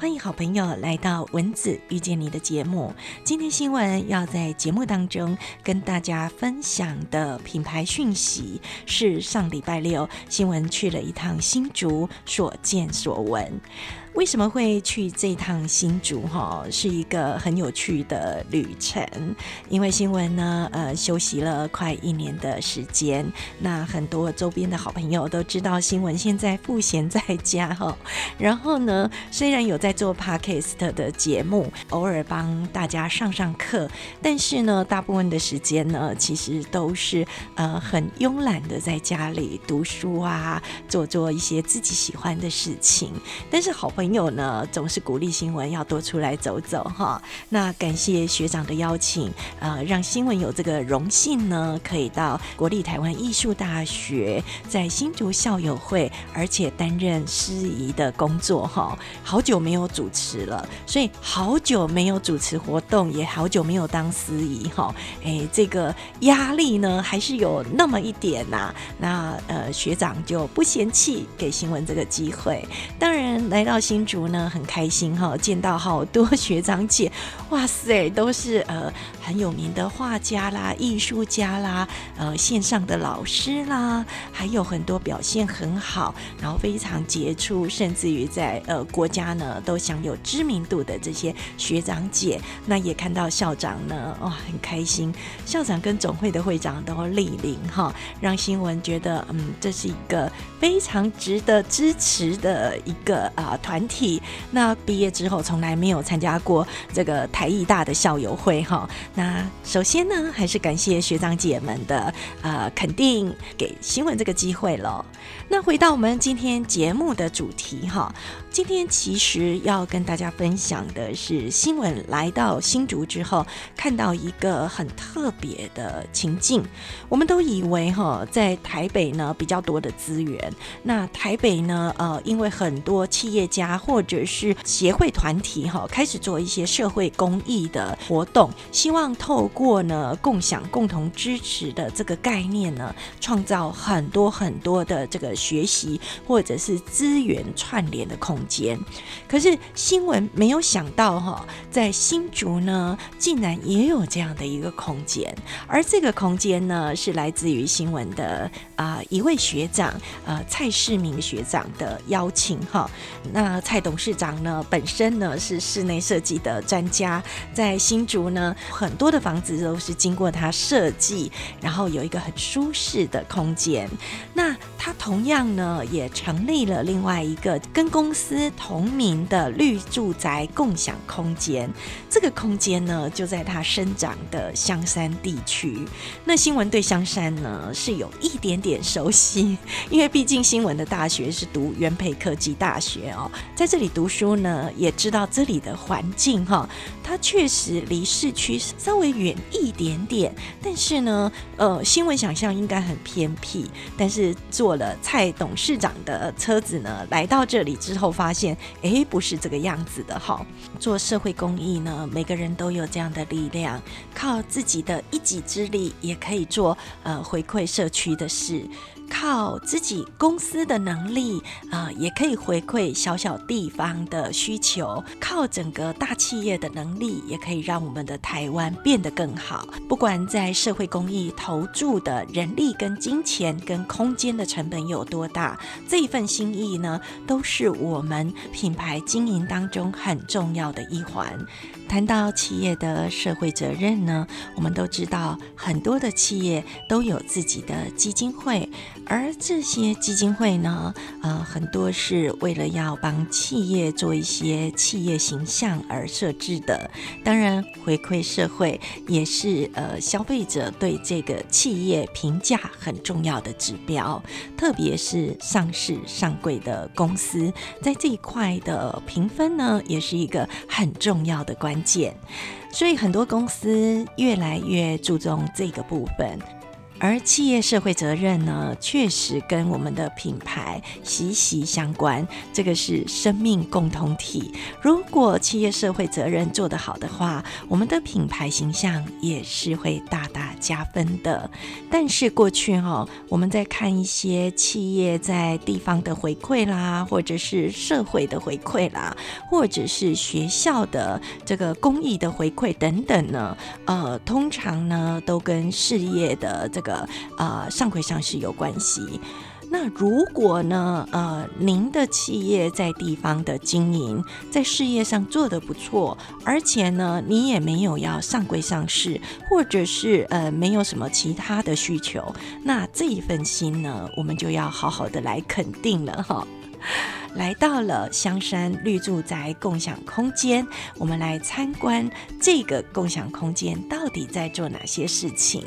欢迎好朋友来到文子遇见你的节目。今天新闻要在节目当中跟大家分享的品牌讯息是上礼拜六新闻去了一趟新竹所见所闻。为什么会去这趟新竹？哈，是一个很有趣的旅程。因为新闻呢，呃，休息了快一年的时间。那很多周边的好朋友都知道，新闻现在赋闲在家哈。然后呢，虽然有在做 podcast 的节目，偶尔帮大家上上课，但是呢，大部分的时间呢，其实都是呃很慵懒的在家里读书啊，做做一些自己喜欢的事情。但是好。朋友呢，总是鼓励新闻要多出来走走哈。那感谢学长的邀请，呃，让新闻有这个荣幸呢，可以到国立台湾艺术大学，在新竹校友会，而且担任司仪的工作哈。好久没有主持了，所以好久没有主持活动，也好久没有当司仪哈。哎，这个压力呢，还是有那么一点呐。那呃，学长就不嫌弃给新闻这个机会，当然来到。新竹呢很开心哈，见到好多学长姐，哇塞，都是呃很有名的画家啦、艺术家啦、呃线上的老师啦，还有很多表现很好，然后非常杰出，甚至于在呃国家呢都享有知名度的这些学长姐。那也看到校长呢，哇，很开心，校长跟总会的会长都莅临哈，让新闻觉得嗯，这是一个非常值得支持的一个啊团。团体那毕业之后从来没有参加过这个台艺大的校友会哈。那首先呢，还是感谢学长姐们的呃肯定，给新闻这个机会了。那回到我们今天节目的主题哈。今天其实要跟大家分享的是新闻来到新竹之后，看到一个很特别的情境。我们都以为哈，在台北呢比较多的资源，那台北呢呃，因为很多企业家或者是协会团体哈，开始做一些社会公益的活动，希望透过呢共享、共同支持的这个概念呢，创造很多很多的这个学习或者是资源串联的空。空间，可是新闻没有想到哈，在新竹呢，竟然也有这样的一个空间，而这个空间呢，是来自于新闻的啊一位学长，呃蔡世明学长的邀请哈。那蔡董事长呢，本身呢是室内设计的专家，在新竹呢，很多的房子都是经过他设计，然后有一个很舒适的空间。同样呢，也成立了另外一个跟公司。同名的绿住宅共享空间，这个空间呢就在它生长的香山地区。那新闻对香山呢是有一点点熟悉，因为毕竟新闻的大学是读元培科技大学哦，在这里读书呢，也知道这里的环境哈，它确实离市区稍微远一点点，但是呢，呃，新闻想象应该很偏僻，但是做了蔡董事长的车子呢，来到这里之后。发现哎，不是这个样子的哈。做社会公益呢，每个人都有这样的力量，靠自己的一己之力也可以做呃回馈社区的事。靠自己公司的能力啊，也可以回馈小小地方的需求；靠整个大企业的能力，也可以让我们的台湾变得更好。不管在社会公益投注的人力、跟金钱、跟空间的成本有多大，这一份心意呢，都是我们品牌经营当中很重要的一环。谈到企业的社会责任呢，我们都知道很多的企业都有自己的基金会，而这些基金会呢，呃，很多是为了要帮企业做一些企业形象而设置的。当然，回馈社会也是呃消费者对这个企业评价很重要的指标，特别是上市上柜的公司，在这一块的评分呢，也是一个很重要的关。键，所以很多公司越来越注重这个部分。而企业社会责任呢，确实跟我们的品牌息息相关，这个是生命共同体。如果企业社会责任做得好的话，我们的品牌形象也是会大大加分的。但是过去哈，我们在看一些企业在地方的回馈啦，或者是社会的回馈啦，或者是学校的这个公益的回馈等等呢，呃，通常呢都跟事业的这个。呃，上回上市有关系。那如果呢，呃，您的企业在地方的经营，在事业上做得不错，而且呢，你也没有要上柜上市，或者是呃，没有什么其他的需求，那这一份心呢，我们就要好好的来肯定了哈。来到了香山绿住宅共享空间，我们来参观这个共享空间到底在做哪些事情。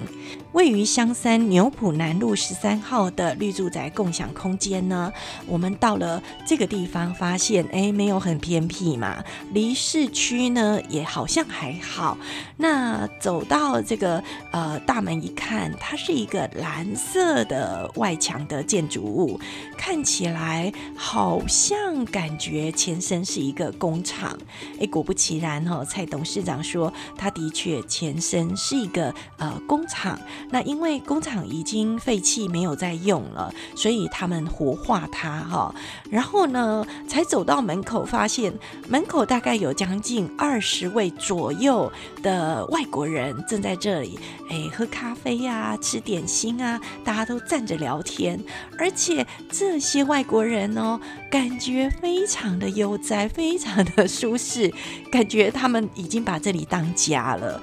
位于香山牛埔南路十三号的绿住宅共享空间呢，我们到了这个地方，发现哎，没有很偏僻嘛，离市区呢也好像还好。那走到这个呃大门一看，它是一个蓝色的外墙的建筑物，看起来好。像感觉前身是一个工厂，哎，果不其然哦，蔡董事长说，他的确前身是一个呃工厂。那因为工厂已经废弃，没有在用了，所以他们活化它哈。然后呢，才走到门口，发现门口大概有将近二十位左右的外国人正在这里，哎，喝咖啡呀，吃点心啊，大家都站着聊天，而且这些外国人哦，感觉非常的悠哉，非常的舒适，感觉他们已经把这里当家了。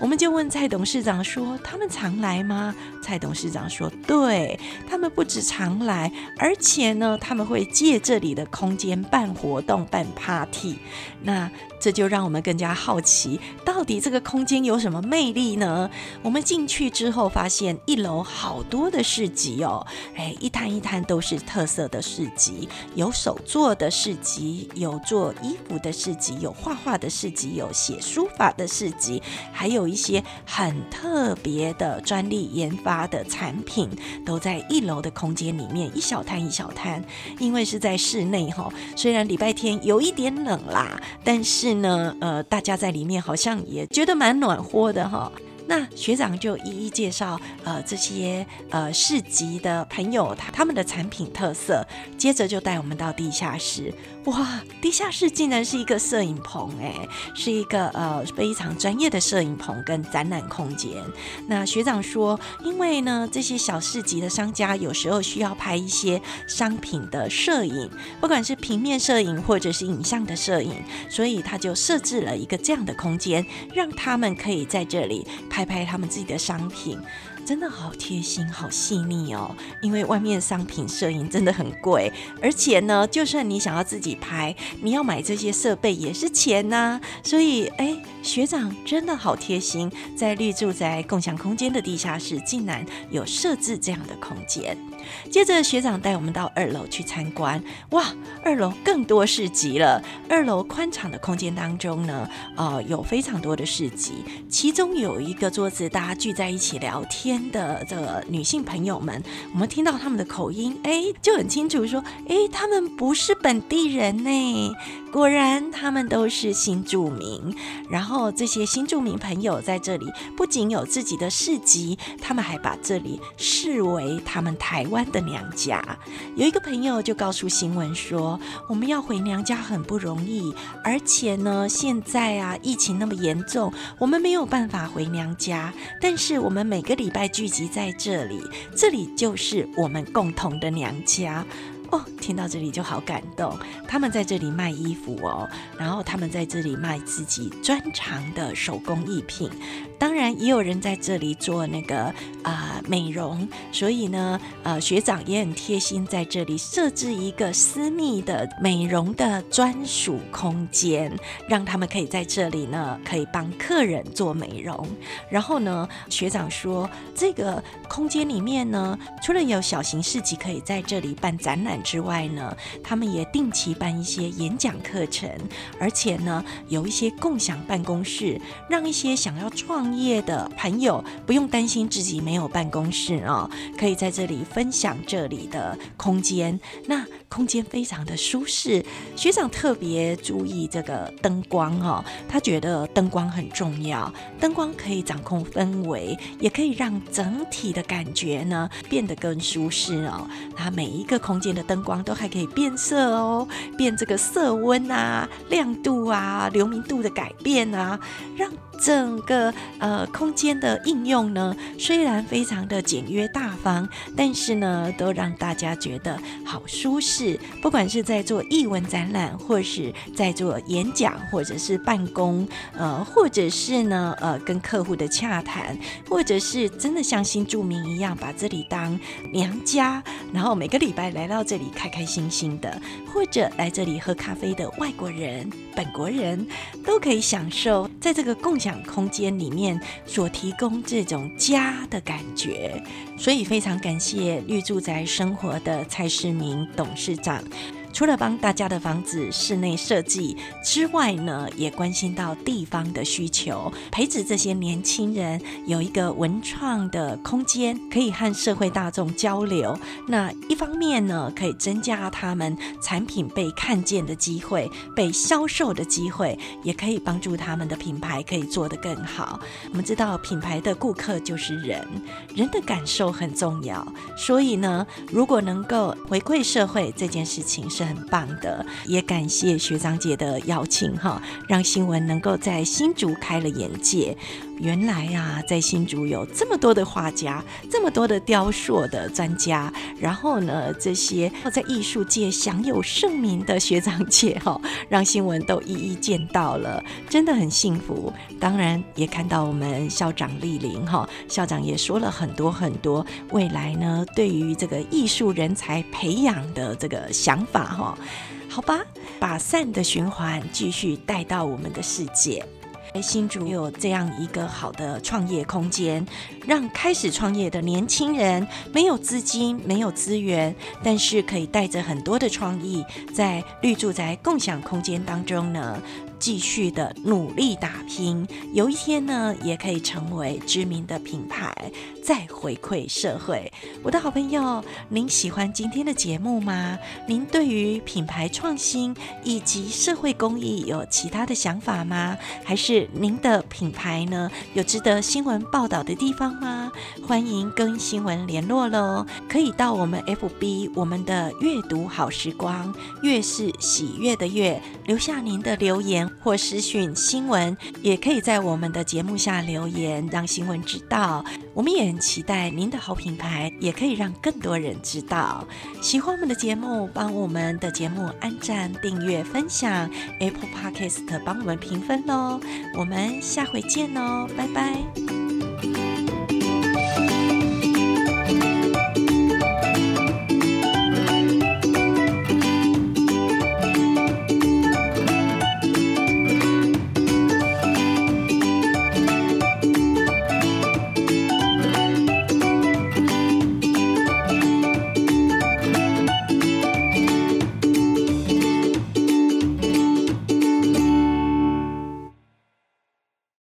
我们就问蔡董事长说：“他们常来吗？”蔡董事长说：“对他们不止常来，而且呢，他们会借这里的空间办活动、办 party。那这就让我们更加好奇，到底这个空间有什么魅力呢？我们进去之后，发现一楼好多的市集哦，哎，一摊一摊都是特色的市集，有手做的市集，有做衣服的市集，有画画的市集，有写书法的市集，还有。”一些很特别的专利研发的产品都在一楼的空间里面，一小摊一小摊。因为是在室内哈，虽然礼拜天有一点冷啦，但是呢，呃，大家在里面好像也觉得蛮暖和的哈。那学长就一一介绍，呃，这些呃市集的朋友他他们的产品特色，接着就带我们到地下室。哇，地下室竟然是一个摄影棚，哎，是一个呃非常专业的摄影棚跟展览空间。那学长说，因为呢这些小市集的商家有时候需要拍一些商品的摄影，不管是平面摄影或者是影像的摄影，所以他就设置了一个这样的空间，让他们可以在这里拍拍拍他们自己的商品。真的好贴心，好细腻哦！因为外面商品摄影真的很贵，而且呢，就算你想要自己拍，你要买这些设备也是钱呐。所以，哎，学长真的好贴心，在绿住宅共享空间的地下室，竟然有设置这样的空间。接着学长带我们到二楼去参观，哇，二楼更多市集了。二楼宽敞的空间当中呢，呃，有非常多的市集，其中有一个桌子，大家聚在一起聊天的这个女性朋友们，我们听到他们的口音，哎，就很清楚说，哎，他们不是本地人呢。果然，他们都是新住民。然后这些新住民朋友在这里，不仅有自己的市集，他们还把这里视为他们台湾的娘家。有一个朋友就告诉新闻说：“我们要回娘家很不容易，而且呢，现在啊，疫情那么严重，我们没有办法回娘家。但是我们每个礼拜聚集在这里，这里就是我们共同的娘家。”哦，听到这里就好感动。他们在这里卖衣服哦，然后他们在这里卖自己专长的手工艺品。当然，也有人在这里做那个啊美容。所以呢，呃，学长也很贴心，在这里设置一个私密的美容的专属空间，让他们可以在这里呢，可以帮客人做美容。然后呢，学长说，这个空间里面呢，除了有小型市集可以在这里办展览。之外呢，他们也定期办一些演讲课程，而且呢，有一些共享办公室，让一些想要创业的朋友不用担心自己没有办公室哦，可以在这里分享这里的空间。那空间非常的舒适，学长特别注意这个灯光哦，他觉得灯光很重要，灯光可以掌控氛围，也可以让整体的感觉呢变得更舒适哦。它每一个空间的灯光都还可以变色哦，变这个色温啊、亮度啊、流明度的改变啊，让整个呃空间的应用呢，虽然非常的简约大方，但是呢，都让大家觉得好舒适。不管是在做译文展览，或是在做演讲，或者是办公，呃，或者是呢，呃，跟客户的洽谈，或者是真的像新住民一样，把这里当娘家，然后每个礼拜来到这里开开心心的，或者来这里喝咖啡的外国人、本国人，都可以享受在这个共享空间里面所提供这种家的感觉。所以非常感谢绿住宅生活的蔡世明董事长。除了帮大家的房子室内设计之外呢，也关心到地方的需求，培植这些年轻人有一个文创的空间，可以和社会大众交流。那一方面呢，可以增加他们产品被看见的机会、被销售的机会，也可以帮助他们的品牌可以做得更好。我们知道，品牌的顾客就是人，人的感受很重要。所以呢，如果能够回馈社会这件事情是。很棒的，也感谢学长姐的邀请哈，让新闻能够在新竹开了眼界。原来啊，在新竹有这么多的画家，这么多的雕塑的专家，然后呢，这些在艺术界享有盛名的学长姐哈，让新闻都一一见到了，真的很幸福。当然也看到我们校长莅临哈，校长也说了很多很多未来呢，对于这个艺术人才培养的这个想法哈。好吧，把善的循环继续带到我们的世界。新竹有这样一个好的创业空间，让开始创业的年轻人没有资金、没有资源，但是可以带着很多的创意，在绿住宅共享空间当中呢。继续的努力打拼，有一天呢，也可以成为知名的品牌，再回馈社会。我的好朋友，您喜欢今天的节目吗？您对于品牌创新以及社会公益有其他的想法吗？还是您的品牌呢，有值得新闻报道的地方吗？欢迎跟新闻联络喽，可以到我们 FB 我们的阅读好时光，月是喜悦的月，留下您的留言。或私讯新闻，也可以在我们的节目下留言，让新闻知道。我们也很期待您的好品牌，也可以让更多人知道。喜欢我们的节目，帮我们的节目按赞、订阅、分享。Apple Podcast 帮我们评分哦。我们下回见哦，拜拜。